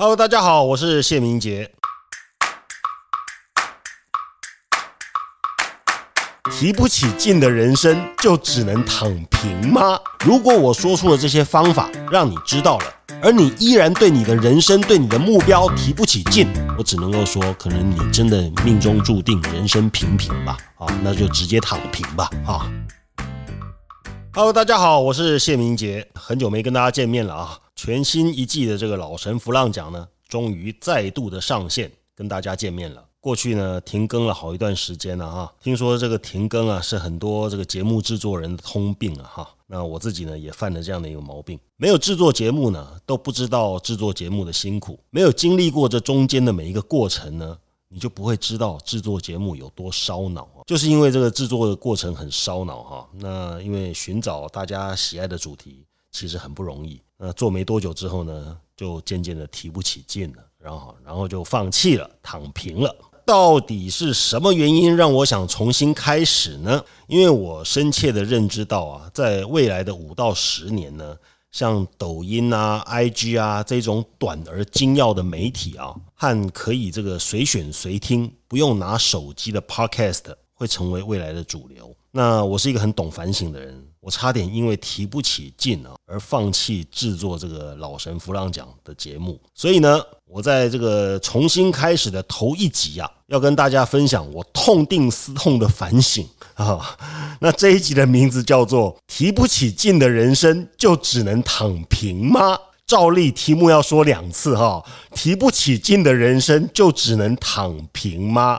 Hello，大家好，我是谢明杰。提不起劲的人生就只能躺平吗？如果我说出了这些方法，让你知道了，而你依然对你的人生、对你的目标提不起劲，我只能够说，可能你真的命中注定人生平平吧。啊，那就直接躺平吧。啊，Hello，大家好，我是谢明杰，很久没跟大家见面了啊。全新一季的这个老神弗浪奖呢，终于再度的上线，跟大家见面了。过去呢停更了好一段时间了哈，听说这个停更啊是很多这个节目制作人的通病啊哈。那我自己呢也犯了这样的一个毛病，没有制作节目呢都不知道制作节目的辛苦，没有经历过这中间的每一个过程呢，你就不会知道制作节目有多烧脑啊。就是因为这个制作的过程很烧脑哈，那因为寻找大家喜爱的主题其实很不容易，那做没多久之后呢，就渐渐的提不起劲了，然后然后就放弃了，躺平了。到底是什么原因让我想重新开始呢？因为我深切的认知到啊，在未来的五到十年呢，像抖音啊、IG 啊这种短而精要的媒体啊，和可以这个随选随听、不用拿手机的 Podcast 会成为未来的主流。那我是一个很懂反省的人，我差点因为提不起劲啊而放弃制作这个老神弗朗奖的节目。所以呢，我在这个重新开始的头一集啊，要跟大家分享我痛定思痛的反省啊。那这一集的名字叫做“提不起劲的人生就只能躺平吗？”照例题目要说两次哈，“提不起劲的人生就只能躺平吗？”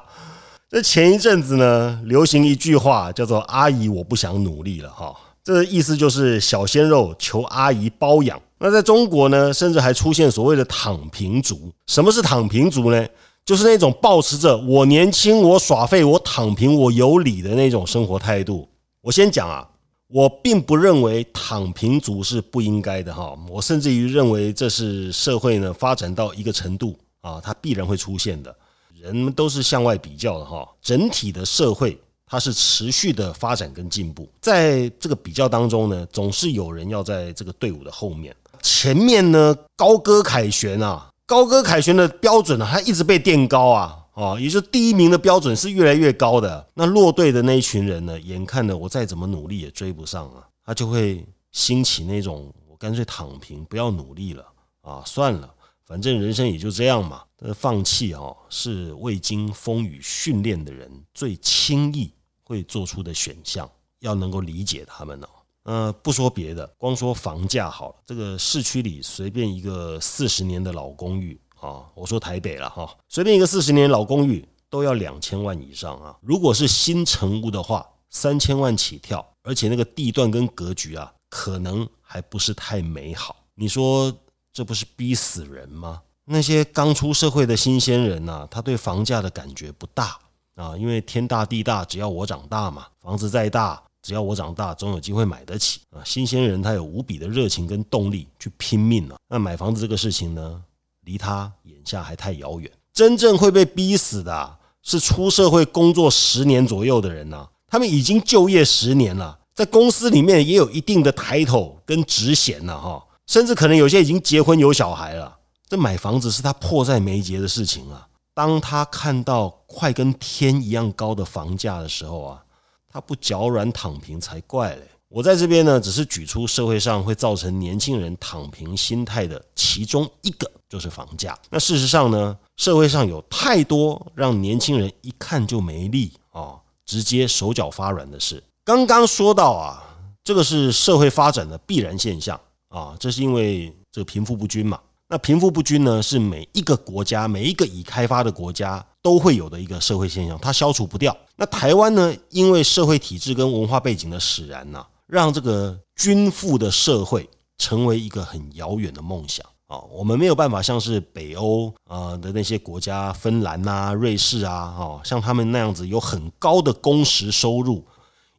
这前一阵子呢，流行一句话叫做“阿姨，我不想努力了”哈，这意思就是小鲜肉求阿姨包养。那在中国呢，甚至还出现所谓的“躺平族”。什么是躺平族呢？就是那种保持着我年轻、我耍废、我躺平、我有理的那种生活态度。我先讲啊，我并不认为躺平族是不应该的哈，我甚至于认为这是社会呢发展到一个程度啊，它必然会出现的。人们都是向外比较的哈，整体的社会它是持续的发展跟进步，在这个比较当中呢，总是有人要在这个队伍的后面，前面呢高歌凯旋啊，高歌凯旋的标准呢，它一直被垫高啊，啊，也就是第一名的标准是越来越高的。那落队的那一群人呢，眼看着我再怎么努力也追不上啊，他就会兴起那种我干脆躺平，不要努力了啊，算了。反正人生也就这样嘛，呃，放弃哦，是未经风雨训练的人最轻易会做出的选项，要能够理解他们哦。呃，不说别的，光说房价好了，这个市区里随便一个四十年的老公寓啊，我说台北了哈，随便一个四十年老公寓都要两千万以上啊。如果是新成屋的话，三千万起跳，而且那个地段跟格局啊，可能还不是太美好。你说？这不是逼死人吗？那些刚出社会的新鲜人呐，他对房价的感觉不大啊，因为天大地大，只要我长大嘛。房子再大，只要我长大，总有机会买得起啊。新鲜人他有无比的热情跟动力去拼命啊。那买房子这个事情呢，离他眼下还太遥远。真正会被逼死的是出社会工作十年左右的人呐，他们已经就业十年了，在公司里面也有一定的抬头跟职衔了哈。甚至可能有些已经结婚有小孩了，这买房子是他迫在眉睫的事情啊。当他看到快跟天一样高的房价的时候啊，他不脚软躺平才怪嘞。我在这边呢，只是举出社会上会造成年轻人躺平心态的其中一个，就是房价。那事实上呢，社会上有太多让年轻人一看就没力啊，直接手脚发软的事。刚刚说到啊，这个是社会发展的必然现象。啊，这是因为这个贫富不均嘛？那贫富不均呢，是每一个国家、每一个已开发的国家都会有的一个社会现象，它消除不掉。那台湾呢，因为社会体制跟文化背景的使然呐，让这个均富的社会成为一个很遥远的梦想啊。我们没有办法像是北欧啊的那些国家，芬兰啊、瑞士啊，哈，像他们那样子有很高的工时收入。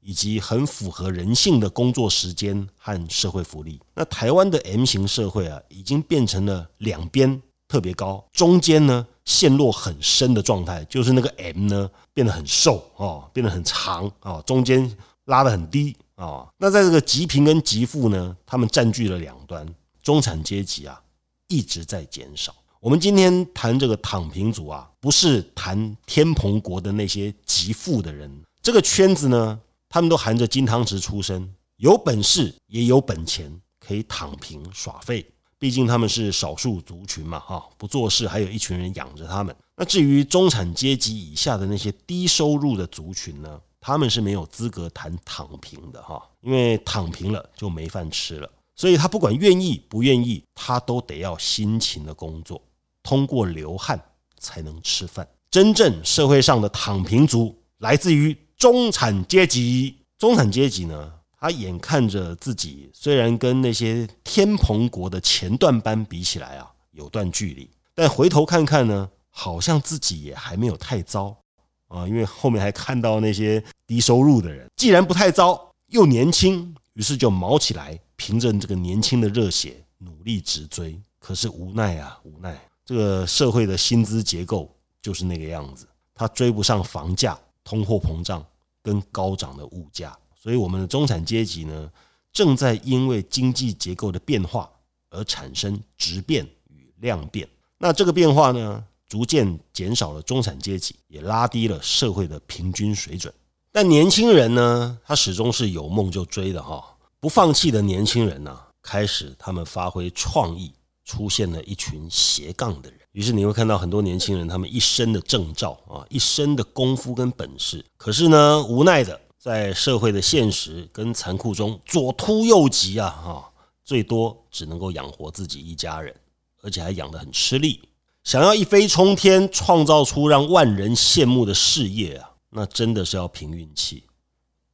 以及很符合人性的工作时间和社会福利。那台湾的 M 型社会啊，已经变成了两边特别高，中间呢陷落很深的状态，就是那个 M 呢变得很瘦啊，变得很长啊，中间拉得很低啊。那在这个极贫跟极富呢，他们占据了两端，中产阶级啊一直在减少。我们今天谈这个躺平族啊，不是谈天蓬国的那些极富的人。这个圈子呢，他们都含着金汤匙出身，有本事也有本钱，可以躺平耍废。毕竟他们是少数族群嘛，哈，不做事还有一群人养着他们。那至于中产阶级以下的那些低收入的族群呢，他们是没有资格谈躺平的，哈，因为躺平了就没饭吃了。所以他不管愿意不愿意，他都得要辛勤的工作。通过流汗才能吃饭。真正社会上的躺平族来自于中产阶级。中产阶级呢，他眼看着自己虽然跟那些天蓬国的前段班比起来啊，有段距离，但回头看看呢，好像自己也还没有太糟啊。因为后面还看到那些低收入的人，既然不太糟，又年轻，于是就毛起来，凭着这个年轻的热血努力直追。可是无奈啊，无奈。这个社会的薪资结构就是那个样子，他追不上房价、通货膨胀跟高涨的物价，所以我们的中产阶级呢，正在因为经济结构的变化而产生质变与量变。那这个变化呢，逐渐减少了中产阶级，也拉低了社会的平均水准。但年轻人呢，他始终是有梦就追的哈，不放弃的年轻人呢，开始他们发挥创意。出现了一群斜杠的人，于是你会看到很多年轻人，他们一身的证照啊，一身的功夫跟本事，可是呢，无奈的在社会的现实跟残酷中左突右急啊，哈，最多只能够养活自己一家人，而且还养得很吃力。想要一飞冲天，创造出让万人羡慕的事业啊，那真的是要凭运气。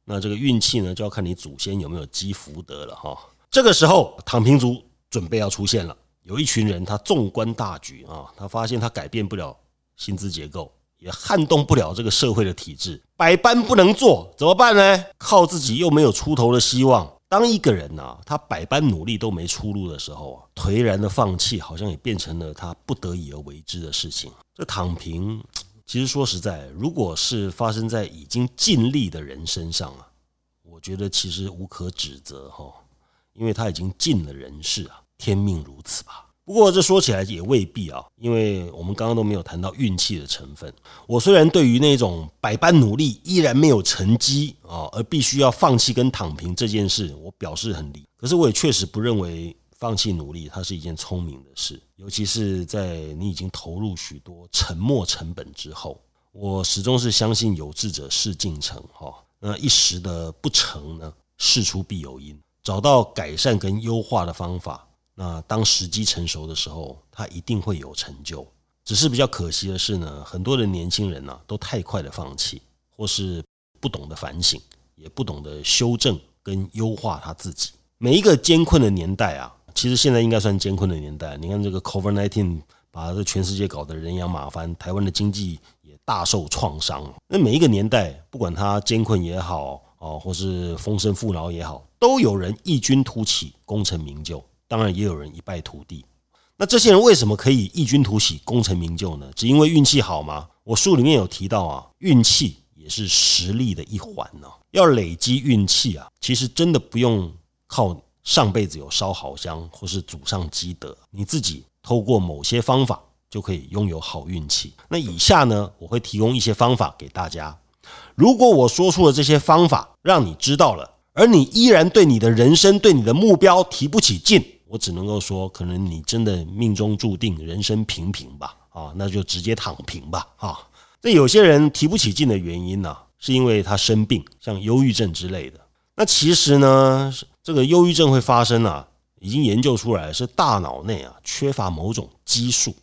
那这个运气呢，就要看你祖先有没有积福德了哈。这个时候，躺平族准备要出现了。有一群人，他纵观大局啊，他发现他改变不了薪资结构，也撼动不了这个社会的体制，百般不能做，怎么办呢？靠自己又没有出头的希望。当一个人呐，他百般努力都没出路的时候啊，颓然的放弃，好像也变成了他不得已而为之的事情。这躺平，其实说实在，如果是发生在已经尽力的人身上啊，我觉得其实无可指责哈，因为他已经尽了人事啊。天命如此吧。不过这说起来也未必啊，因为我们刚刚都没有谈到运气的成分。我虽然对于那种百般努力依然没有成绩啊，而必须要放弃跟躺平这件事，我表示很理。可是我也确实不认为放弃努力它是一件聪明的事，尤其是在你已经投入许多沉没成本之后。我始终是相信有志者事竟成哈。那一时的不成呢，事出必有因，找到改善跟优化的方法。那当时机成熟的时候，他一定会有成就。只是比较可惜的是呢，很多的年轻人呢，都太快的放弃，或是不懂得反省，也不懂得修正跟优化他自己。每一个艰困的年代啊，其实现在应该算艰困的年代。你看这个 COVID-19 把这全世界搞得人仰马翻，台湾的经济也大受创伤。那每一个年代，不管它艰困也好，哦，或是丰盛富饶也好，都有人异军突起，功成名就。当然也有人一败涂地，那这些人为什么可以异军突起、功成名就呢？只因为运气好吗？我书里面有提到啊，运气也是实力的一环呢。要累积运气啊，其实真的不用靠上辈子有烧好香或是祖上积德，你自己透过某些方法就可以拥有好运气。那以下呢，我会提供一些方法给大家。如果我说出的这些方法让你知道了，而你依然对你的人生、对你的目标提不起劲。我只能够说，可能你真的命中注定人生平平吧，啊，那就直接躺平吧，啊。这有些人提不起劲的原因呢，是因为他生病，像忧郁症之类的。那其实呢，这个忧郁症会发生啊，已经研究出来是大脑内啊缺乏某种激素，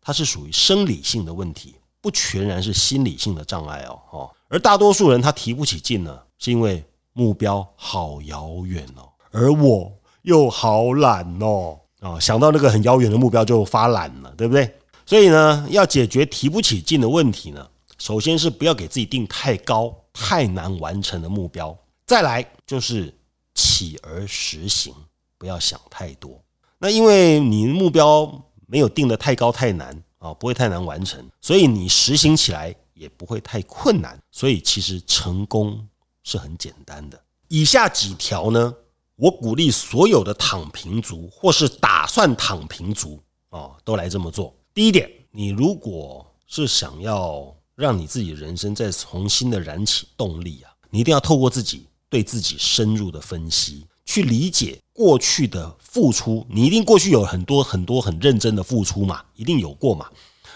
它是属于生理性的问题，不全然是心理性的障碍哦，哦。而大多数人他提不起劲呢，是因为目标好遥远哦，而我。又好懒哦，啊，想到那个很遥远的目标就发懒了，对不对？所以呢，要解决提不起劲的问题呢，首先是不要给自己定太高、太难完成的目标，再来就是起而实行，不要想太多。那因为你的目标没有定的太高太难啊，不会太难完成，所以你实行起来也不会太困难，所以其实成功是很简单的。以下几条呢？我鼓励所有的躺平族，或是打算躺平族，啊，都来这么做。第一点，你如果是想要让你自己人生再重新的燃起动力啊，你一定要透过自己对自己深入的分析，去理解过去的付出。你一定过去有很多很多很认真的付出嘛，一定有过嘛。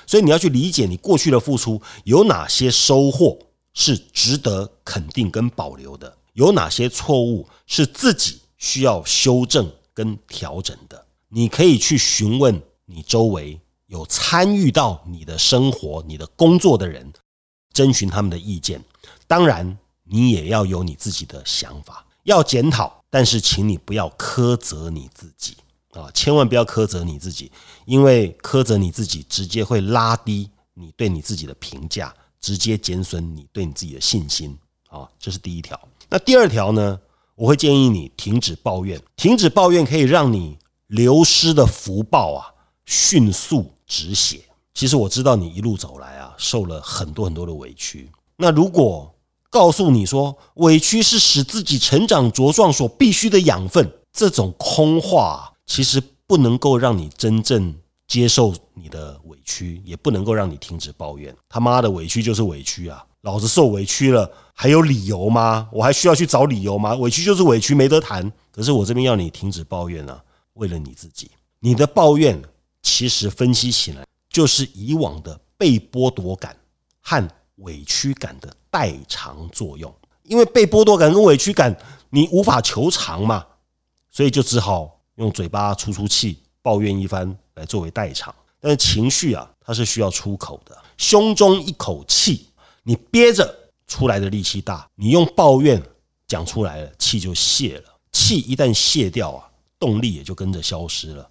所以你要去理解你过去的付出有哪些收获是值得肯定跟保留的，有哪些错误是自己需要修正跟调整的。你可以去询问你周围有参与到你的生活、你的工作的人，征询他们的意见。当然，你也要有你自己的想法，要检讨，但是请你不要苛责你自己。啊，千万不要苛责你自己，因为苛责你自己，直接会拉低你对你自己的评价，直接减损你对你自己的信心。啊，这是第一条。那第二条呢？我会建议你停止抱怨，停止抱怨可以让你流失的福报啊迅速止血。其实我知道你一路走来啊，受了很多很多的委屈。那如果告诉你说委屈是使自己成长茁壮所必须的养分，这种空话。其实不能够让你真正接受你的委屈，也不能够让你停止抱怨。他妈的委屈就是委屈啊！老子受委屈了，还有理由吗？我还需要去找理由吗？委屈就是委屈，没得谈。可是我这边要你停止抱怨啊！为了你自己，你的抱怨其实分析起来就是以往的被剥夺感和委屈感的代偿作用。因为被剥夺感跟委屈感你无法求偿嘛，所以就只好。用嘴巴出出气，抱怨一番来作为代偿，但是情绪啊，它是需要出口的。胸中一口气，你憋着出来的力气大，你用抱怨讲出来了，气就泄了。气一旦泄掉啊，动力也就跟着消失了。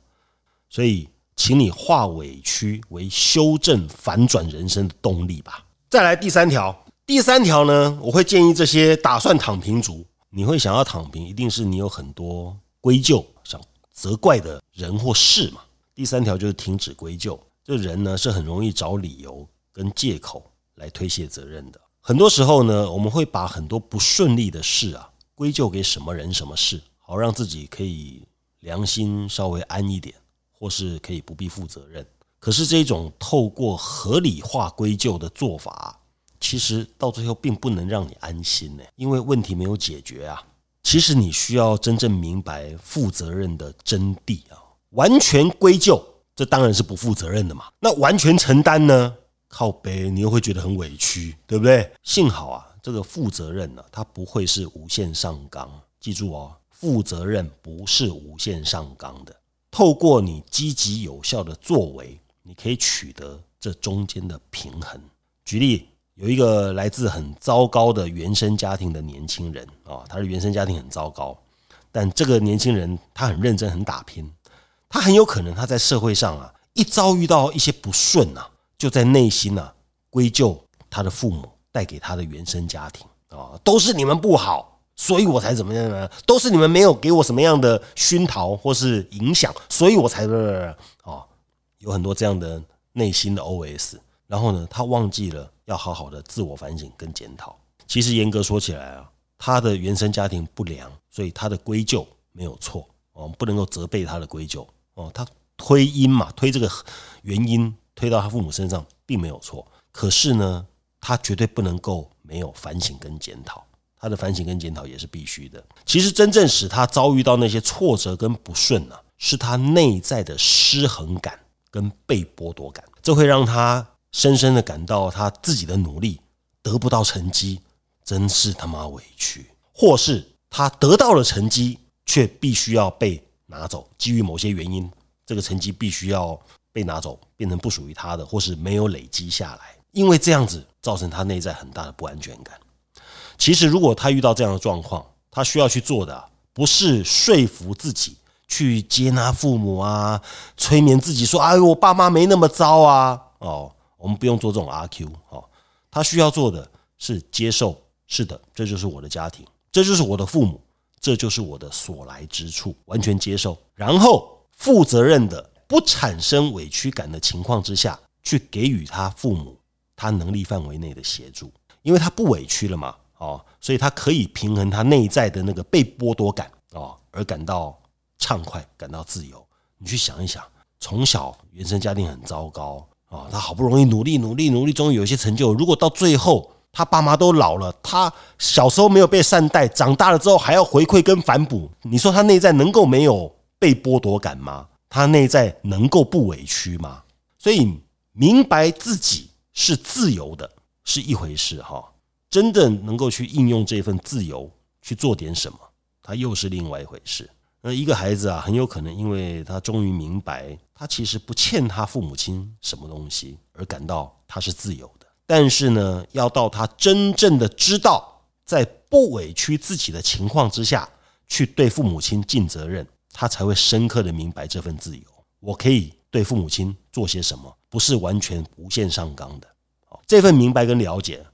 所以，请你化委屈为修正、反转人生的动力吧。再来第三条，第三条呢，我会建议这些打算躺平族，你会想要躺平，一定是你有很多归咎想。责怪的人或事嘛。第三条就是停止归咎。这人呢是很容易找理由跟借口来推卸责任的。很多时候呢，我们会把很多不顺利的事啊归咎给什么人什么事，好让自己可以良心稍微安一点，或是可以不必负责任。可是这种透过合理化归咎的做法，其实到最后并不能让你安心呢，因为问题没有解决啊。其实你需要真正明白负责任的真谛啊！完全归咎，这当然是不负责任的嘛。那完全承担呢？靠背，你又会觉得很委屈，对不对？幸好啊，这个负责任呢，它不会是无限上纲。记住哦，负责任不是无限上纲的。透过你积极有效的作为，你可以取得这中间的平衡。举例。有一个来自很糟糕的原生家庭的年轻人啊，他的原生家庭很糟糕，但这个年轻人他很认真、很打拼，他很有可能他在社会上啊，一遭遇到一些不顺啊，就在内心啊归咎他的父母带给他的原生家庭啊，都是你们不好，所以我才怎么样呢？都是你们没有给我什么样的熏陶或是影响，所以我才啊，有很多这样的内心的 OS。然后呢，他忘记了要好好的自我反省跟检讨。其实严格说起来啊，他的原生家庭不良，所以他的归咎没有错哦，不能够责备他的归咎哦。他推因嘛，推这个原因推到他父母身上，并没有错。可是呢，他绝对不能够没有反省跟检讨。他的反省跟检讨也是必须的。其实真正使他遭遇到那些挫折跟不顺呢，是他内在的失衡感跟被剥夺感，这会让他。深深的感到他自己的努力得不到成绩，真是他妈委屈；或是他得到了成绩，却必须要被拿走，基于某些原因，这个成绩必须要被拿走，变成不属于他的，或是没有累积下来，因为这样子造成他内在很大的不安全感。其实，如果他遇到这样的状况，他需要去做的不是说服自己去接纳父母啊，催眠自己说：“哎，我爸妈没那么糟啊。”哦。我们不用做这种阿 Q 哦，他需要做的是接受，是的，这就是我的家庭，这就是我的父母，这就是我的所来之处，完全接受，然后负责任的，不产生委屈感的情况之下去给予他父母他能力范围内的协助，因为他不委屈了嘛，哦，所以他可以平衡他内在的那个被剥夺感哦，而感到畅快，感到自由。你去想一想。从小原生家庭很糟糕哦，他好不容易努力努力努力，终于有一些成就。如果到最后他爸妈都老了，他小时候没有被善待，长大了之后还要回馈跟反哺，你说他内在能够没有被剥夺感吗？他内在能够不委屈吗？所以明白自己是自由的是一回事哈，真的能够去应用这份自由去做点什么，他又是另外一回事。那一个孩子啊，很有可能因为他终于明白，他其实不欠他父母亲什么东西，而感到他是自由的。但是呢，要到他真正的知道，在不委屈自己的情况之下去对父母亲尽责任，他才会深刻的明白这份自由。我可以对父母亲做些什么，不是完全无限上纲的。这份明白跟了解，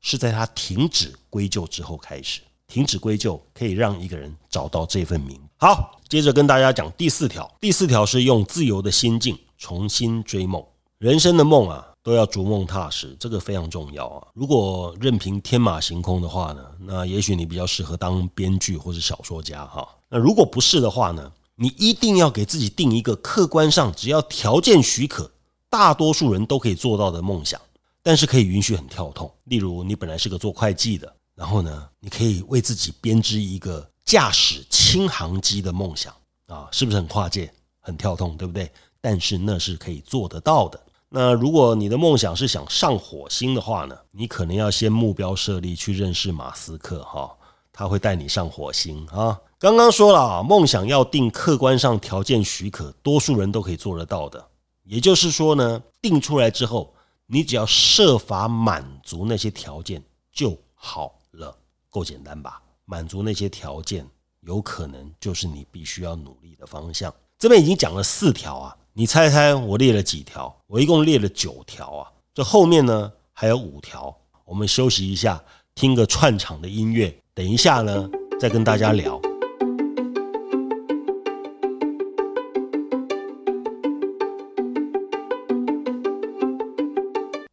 是在他停止归咎之后开始。停止归咎，可以让一个人找到这份明。好，接着跟大家讲第四条。第四条是用自由的心境重新追梦。人生的梦啊，都要逐梦踏实，这个非常重要啊。如果任凭天马行空的话呢，那也许你比较适合当编剧或是小说家哈。那如果不是的话呢，你一定要给自己定一个客观上只要条件许可，大多数人都可以做到的梦想，但是可以允许很跳痛。例如，你本来是个做会计的。然后呢，你可以为自己编织一个驾驶轻航机的梦想啊，是不是很跨界、很跳痛，对不对？但是那是可以做得到的。那如果你的梦想是想上火星的话呢，你可能要先目标设立去认识马斯克哈，他会带你上火星啊。刚刚说了啊，梦想要定客观上条件许可，多数人都可以做得到的。也就是说呢，定出来之后，你只要设法满足那些条件就好了。够简单吧？满足那些条件，有可能就是你必须要努力的方向。这边已经讲了四条啊，你猜猜我列了几条？我一共列了九条啊。这后面呢还有五条。我们休息一下，听个串场的音乐。等一下呢，再跟大家聊。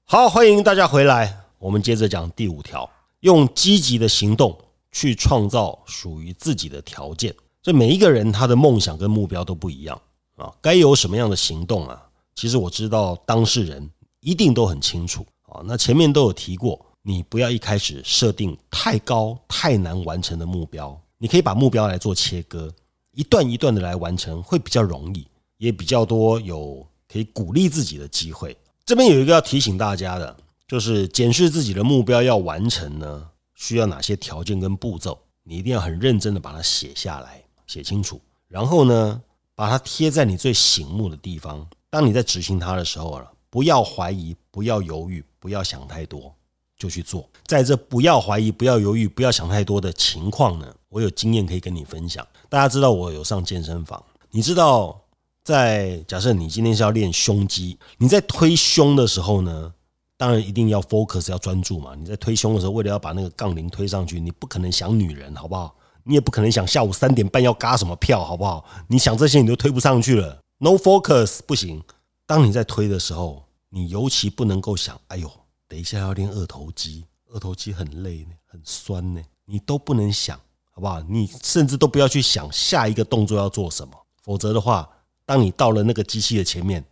好，欢迎大家回来。我们接着讲第五条。用积极的行动去创造属于自己的条件。这每一个人他的梦想跟目标都不一样啊，该有什么样的行动啊？其实我知道当事人一定都很清楚啊。那前面都有提过，你不要一开始设定太高、太难完成的目标，你可以把目标来做切割，一段一段的来完成，会比较容易，也比较多有可以鼓励自己的机会。这边有一个要提醒大家的。就是检视自己的目标要完成呢，需要哪些条件跟步骤？你一定要很认真的把它写下来，写清楚。然后呢，把它贴在你最醒目的地方。当你在执行它的时候啊，不要怀疑，不要犹豫，不要想太多，就去做。在这不要怀疑、不要犹豫、不要想太多的情况呢，我有经验可以跟你分享。大家知道我有上健身房，你知道，在假设你今天是要练胸肌，你在推胸的时候呢？当然一定要 focus，要专注嘛。你在推胸的时候，为了要把那个杠铃推上去，你不可能想女人，好不好？你也不可能想下午三点半要嘎什么票，好不好？你想这些，你都推不上去了。No focus 不行。当你在推的时候，你尤其不能够想，哎呦，等一下要练二头肌，二头肌很累呢，很酸呢，你都不能想，好不好？你甚至都不要去想下一个动作要做什么，否则的话，当你到了那个机器的前面，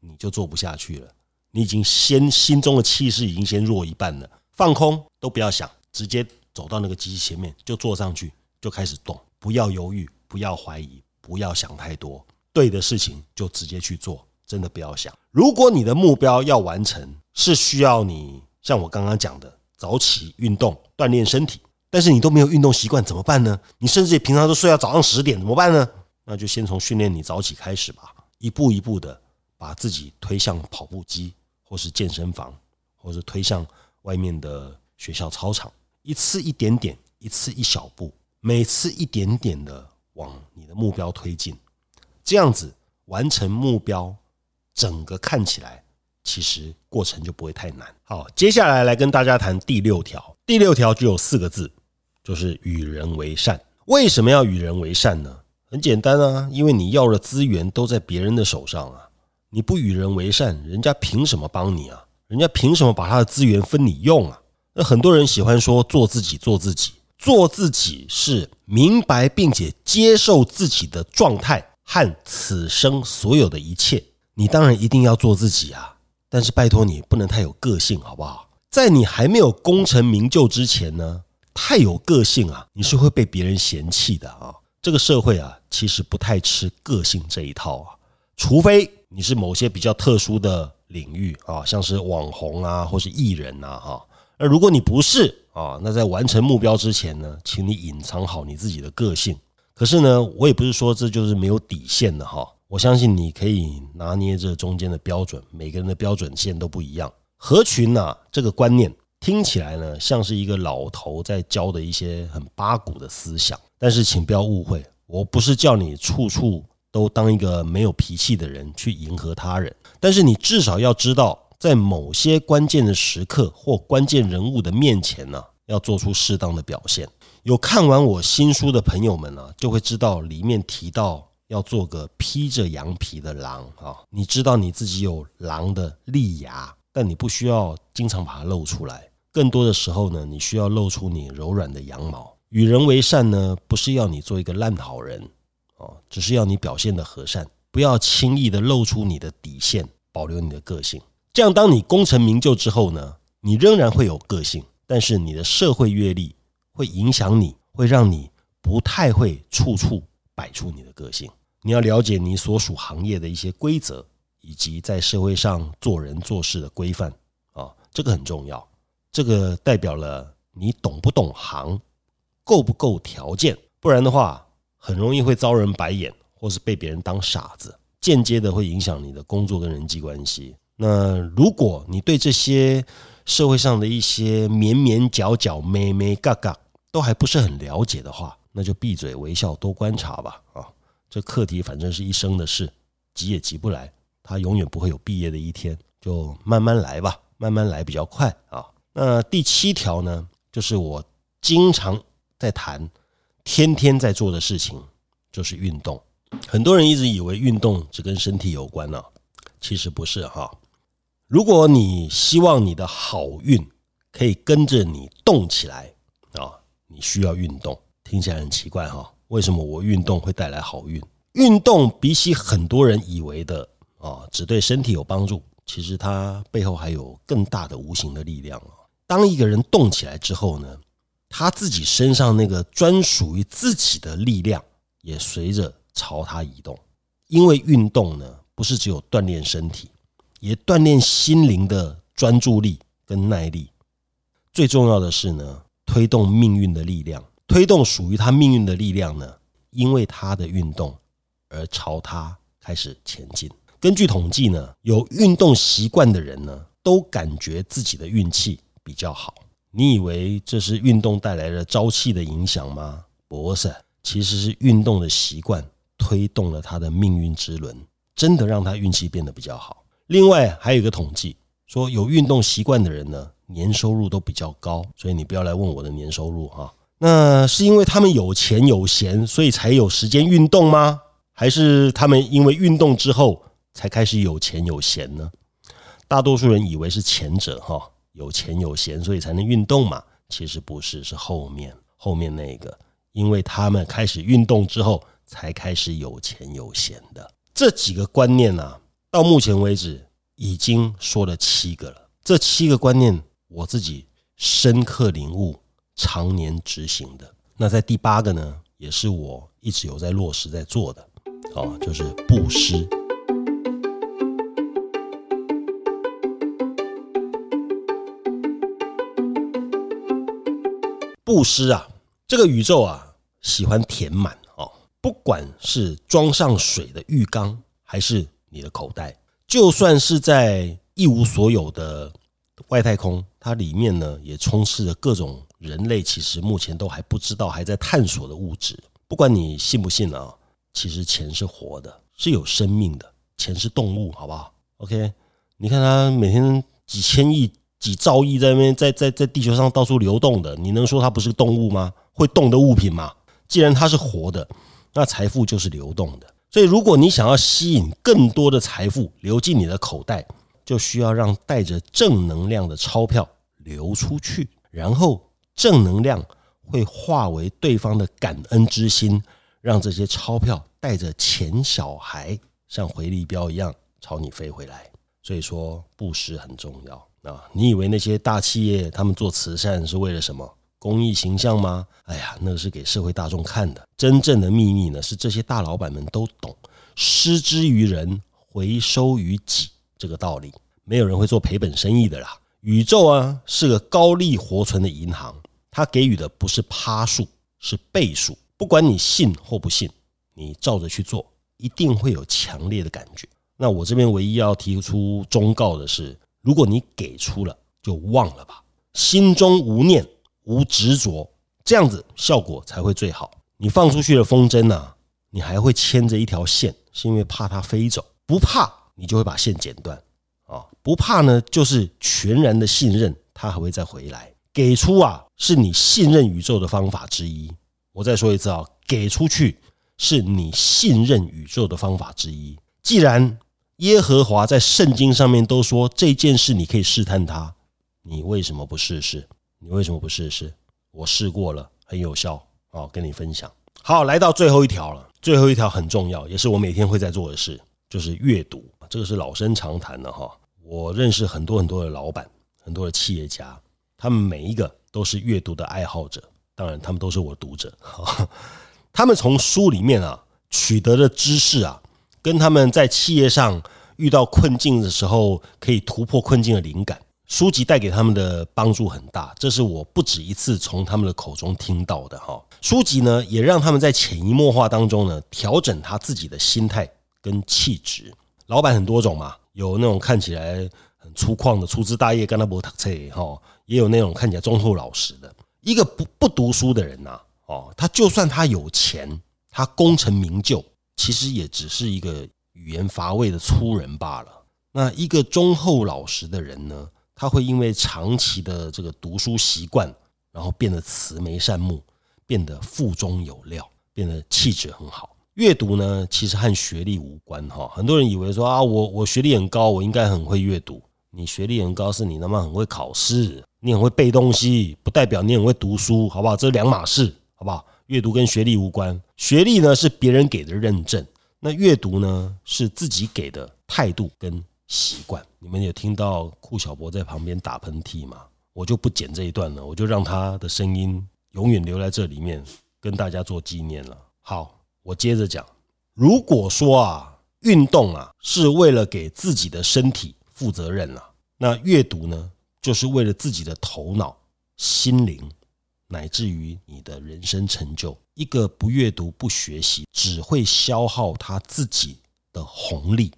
你就做不下去了。你已经先心中的气势已经先弱一半了，放空都不要想，直接走到那个机器前面就坐上去，就开始动，不要犹豫，不要怀疑，不要想太多，对的事情就直接去做，真的不要想。如果你的目标要完成，是需要你像我刚刚讲的早起运动锻炼身体，但是你都没有运动习惯怎么办呢？你甚至平常都睡到早上十点怎么办呢？那就先从训练你早起开始吧，一步一步的把自己推向跑步机。或是健身房，或是推向外面的学校操场，一次一点点，一次一小步，每次一点点的往你的目标推进，这样子完成目标，整个看起来其实过程就不会太难。好，接下来来跟大家谈第六条。第六条只有四个字，就是与人为善。为什么要与人为善呢？很简单啊，因为你要的资源都在别人的手上啊。你不与人为善，人家凭什么帮你啊？人家凭什么把他的资源分你用啊？那很多人喜欢说做自己，做自己，做自己是明白并且接受自己的状态，和此生所有的一切，你当然一定要做自己啊！但是拜托你不能太有个性，好不好？在你还没有功成名就之前呢，太有个性啊，你是会被别人嫌弃的啊！这个社会啊，其实不太吃个性这一套啊，除非你是某些比较特殊的领域啊，像是网红啊，或是艺人呐，哈。那如果你不是啊，那在完成目标之前呢，请你隐藏好你自己的个性。可是呢，我也不是说这就是没有底线的哈。我相信你可以拿捏这中间的标准，每个人的标准线都不一样。合群呐，这个观念听起来呢，像是一个老头在教的一些很八股的思想。但是请不要误会，我不是叫你处处都当一个没有脾气的人去迎合他人，但是你至少要知道。在某些关键的时刻或关键人物的面前呢，要做出适当的表现。有看完我新书的朋友们呢，就会知道里面提到要做个披着羊皮的狼啊。你知道你自己有狼的利牙，但你不需要经常把它露出来。更多的时候呢，你需要露出你柔软的羊毛。与人为善呢，不是要你做一个烂好人哦，只是要你表现的和善，不要轻易的露出你的底线，保留你的个性。这样，当你功成名就之后呢，你仍然会有个性，但是你的社会阅历会影响你，会让你不太会处处摆出你的个性。你要了解你所属行业的一些规则，以及在社会上做人做事的规范啊，这个很重要。这个代表了你懂不懂行，够不够条件，不然的话，很容易会遭人白眼，或是被别人当傻子，间接的会影响你的工作跟人际关系。那如果你对这些社会上的一些绵绵角角、咩咩嘎嘎都还不是很了解的话，那就闭嘴微笑，多观察吧。啊，这课题反正是一生的事，急也急不来，他永远不会有毕业的一天，就慢慢来吧，慢慢来比较快啊。那第七条呢，就是我经常在谈、天天在做的事情，就是运动。很多人一直以为运动只跟身体有关呢，其实不是哈。如果你希望你的好运可以跟着你动起来啊，你需要运动。听起来很奇怪哈，为什么我运动会带来好运？运动比起很多人以为的啊，只对身体有帮助，其实它背后还有更大的无形的力量啊。当一个人动起来之后呢，他自己身上那个专属于自己的力量也随着朝他移动。因为运动呢，不是只有锻炼身体。也锻炼心灵的专注力跟耐力，最重要的是呢，推动命运的力量，推动属于他命运的力量呢，因为他的运动而朝他开始前进。根据统计呢，有运动习惯的人呢，都感觉自己的运气比较好。你以为这是运动带来的朝气的影响吗？不是，其实是运动的习惯推动了他的命运之轮，真的让他运气变得比较好。另外还有一个统计说，有运动习惯的人呢，年收入都比较高。所以你不要来问我的年收入哈。那是因为他们有钱有闲，所以才有时间运动吗？还是他们因为运动之后才开始有钱有闲呢？大多数人以为是前者哈，有钱有闲，所以才能运动嘛。其实不是，是后面后面那个，因为他们开始运动之后，才开始有钱有闲的。这几个观念呢？到目前为止，已经说了七个了。这七个观念，我自己深刻领悟，常年执行的。那在第八个呢，也是我一直有在落实在做的，哦，就是布施。布施啊，这个宇宙啊，喜欢填满哦，不管是装上水的浴缸，还是。你的口袋，就算是在一无所有的外太空，它里面呢也充斥着各种人类其实目前都还不知道、还在探索的物质。不管你信不信啊，其实钱是活的，是有生命的，钱是动物，好不好？OK，你看它每天几千亿、几兆亿在那边在在在地球上到处流动的，你能说它不是动物吗？会动的物品吗？既然它是活的，那财富就是流动的。所以，如果你想要吸引更多的财富流进你的口袋，就需要让带着正能量的钞票流出去，然后正能量会化为对方的感恩之心，让这些钞票带着钱小孩像回力镖一样朝你飞回来。所以说布施很重要啊！你以为那些大企业他们做慈善是为了什么？公益形象吗？哎呀，那是给社会大众看的。真正的秘密呢，是这些大老板们都懂“施之于人，回收于己”这个道理。没有人会做赔本生意的啦。宇宙啊，是个高利活存的银行，它给予的不是趴数，是倍数。不管你信或不信，你照着去做，一定会有强烈的感觉。那我这边唯一要提出忠告的是：如果你给出了，就忘了吧，心中无念。无执着，这样子效果才会最好。你放出去的风筝呢，你还会牵着一条线，是因为怕它飞走。不怕，你就会把线剪断啊。不怕呢，就是全然的信任它还会再回来。给出啊，是你信任宇宙的方法之一。我再说一次啊，给出去是你信任宇宙的方法之一。既然耶和华在圣经上面都说这件事你可以试探他，你为什么不试试？你为什么不试试？我试过了，很有效哦！跟你分享。好，来到最后一条了。最后一条很重要，也是我每天会在做的事，就是阅读。这个是老生常谈的哈。我认识很多很多的老板，很多的企业家，他们每一个都是阅读的爱好者。当然，他们都是我读者。他们从书里面啊取得的知识啊，跟他们在企业上遇到困境的时候可以突破困境的灵感。书籍带给他们的帮助很大，这是我不止一次从他们的口中听到的哈。书籍呢，也让他们在潜移默化当中呢，调整他自己的心态跟气质。老板很多种嘛，有那种看起来很粗犷的粗枝大叶跟他不读册哈，也有那种看起来忠厚老实的。一个不不读书的人呐，哦，他就算他有钱，他功成名就，其实也只是一个语言乏味的粗人罢了。那一个忠厚老实的人呢？他会因为长期的这个读书习惯，然后变得慈眉善目，变得腹中有料，变得气质很好。阅读呢，其实和学历无关哈。很多人以为说啊，我我学历很高，我应该很会阅读。你学历很高，是你他妈很会考试，你很会背东西，不代表你很会读书，好不好？这是两码事，好不好？阅读跟学历无关，学历呢是别人给的认证，那阅读呢是自己给的态度跟。习惯，你们有听到酷小博在旁边打喷嚏吗？我就不剪这一段了，我就让他的声音永远留在这里面，跟大家做纪念了。好，我接着讲。如果说啊，运动啊是为了给自己的身体负责任了，那阅读呢，就是为了自己的头脑、心灵，乃至于你的人生成就。一个不阅读、不学习，只会消耗他自己的红利。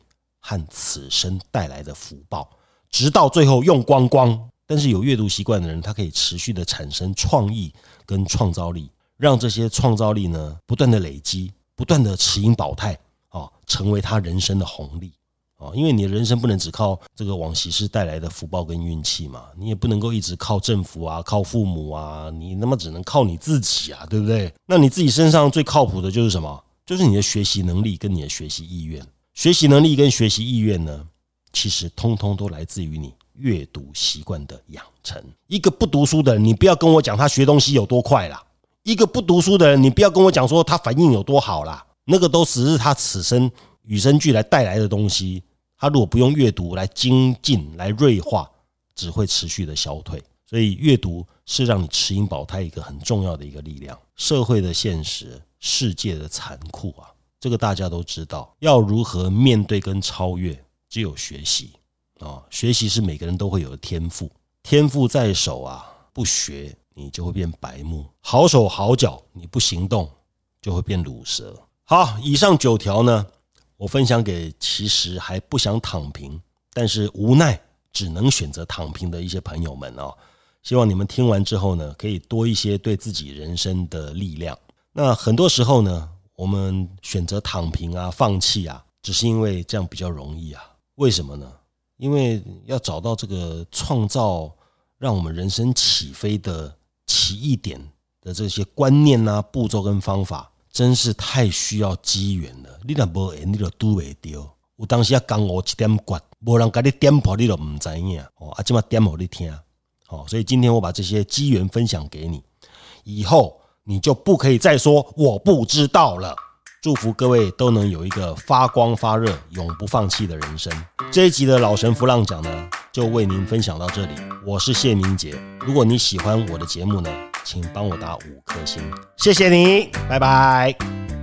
和此生带来的福报，直到最后用光光。但是有阅读习惯的人，他可以持续的产生创意跟创造力，让这些创造力呢不断的累积，不断的持盈保泰啊，成为他人生的红利啊。因为你的人生不能只靠这个往昔世带来的福报跟运气嘛，你也不能够一直靠政府啊，靠父母啊，你那么只能靠你自己啊，对不对？那你自己身上最靠谱的就是什么？就是你的学习能力跟你的学习意愿。学习能力跟学习意愿呢，其实通通都来自于你阅读习惯的养成。一个不读书的人，你不要跟我讲他学东西有多快啦；一个不读书的人，你不要跟我讲说他反应有多好啦。那个都只是他此生与生俱来带来的东西。他如果不用阅读来精进、来锐化，只会持续的消退。所以，阅读是让你持盈保胎一个很重要的一个力量。社会的现实，世界的残酷啊！这个大家都知道，要如何面对跟超越，只有学习啊！学习是每个人都会有的天赋，天赋在手啊，不学你就会变白目，好手好脚你不行动就会变卤蛇。好，以上九条呢，我分享给其实还不想躺平，但是无奈只能选择躺平的一些朋友们哦。希望你们听完之后呢，可以多一些对自己人生的力量。那很多时候呢。我们选择躺平啊，放弃啊，只是因为这样比较容易啊？为什么呢？因为要找到这个创造让我们人生起飞的奇异点的这些观念啊、步骤跟方法，真是太需要机缘了。你若无缘，你就拄袂着。有当时要刚我一点骨，无人甲你点破，你都唔知影哦。啊，即马点好你听，哦，所以今天我把这些机缘分享给你，以后。你就不可以再说我不知道了。祝福各位都能有一个发光发热、永不放弃的人生。这一集的老神弗浪讲呢，就为您分享到这里。我是谢明杰，如果你喜欢我的节目呢，请帮我打五颗星，谢谢你，拜拜。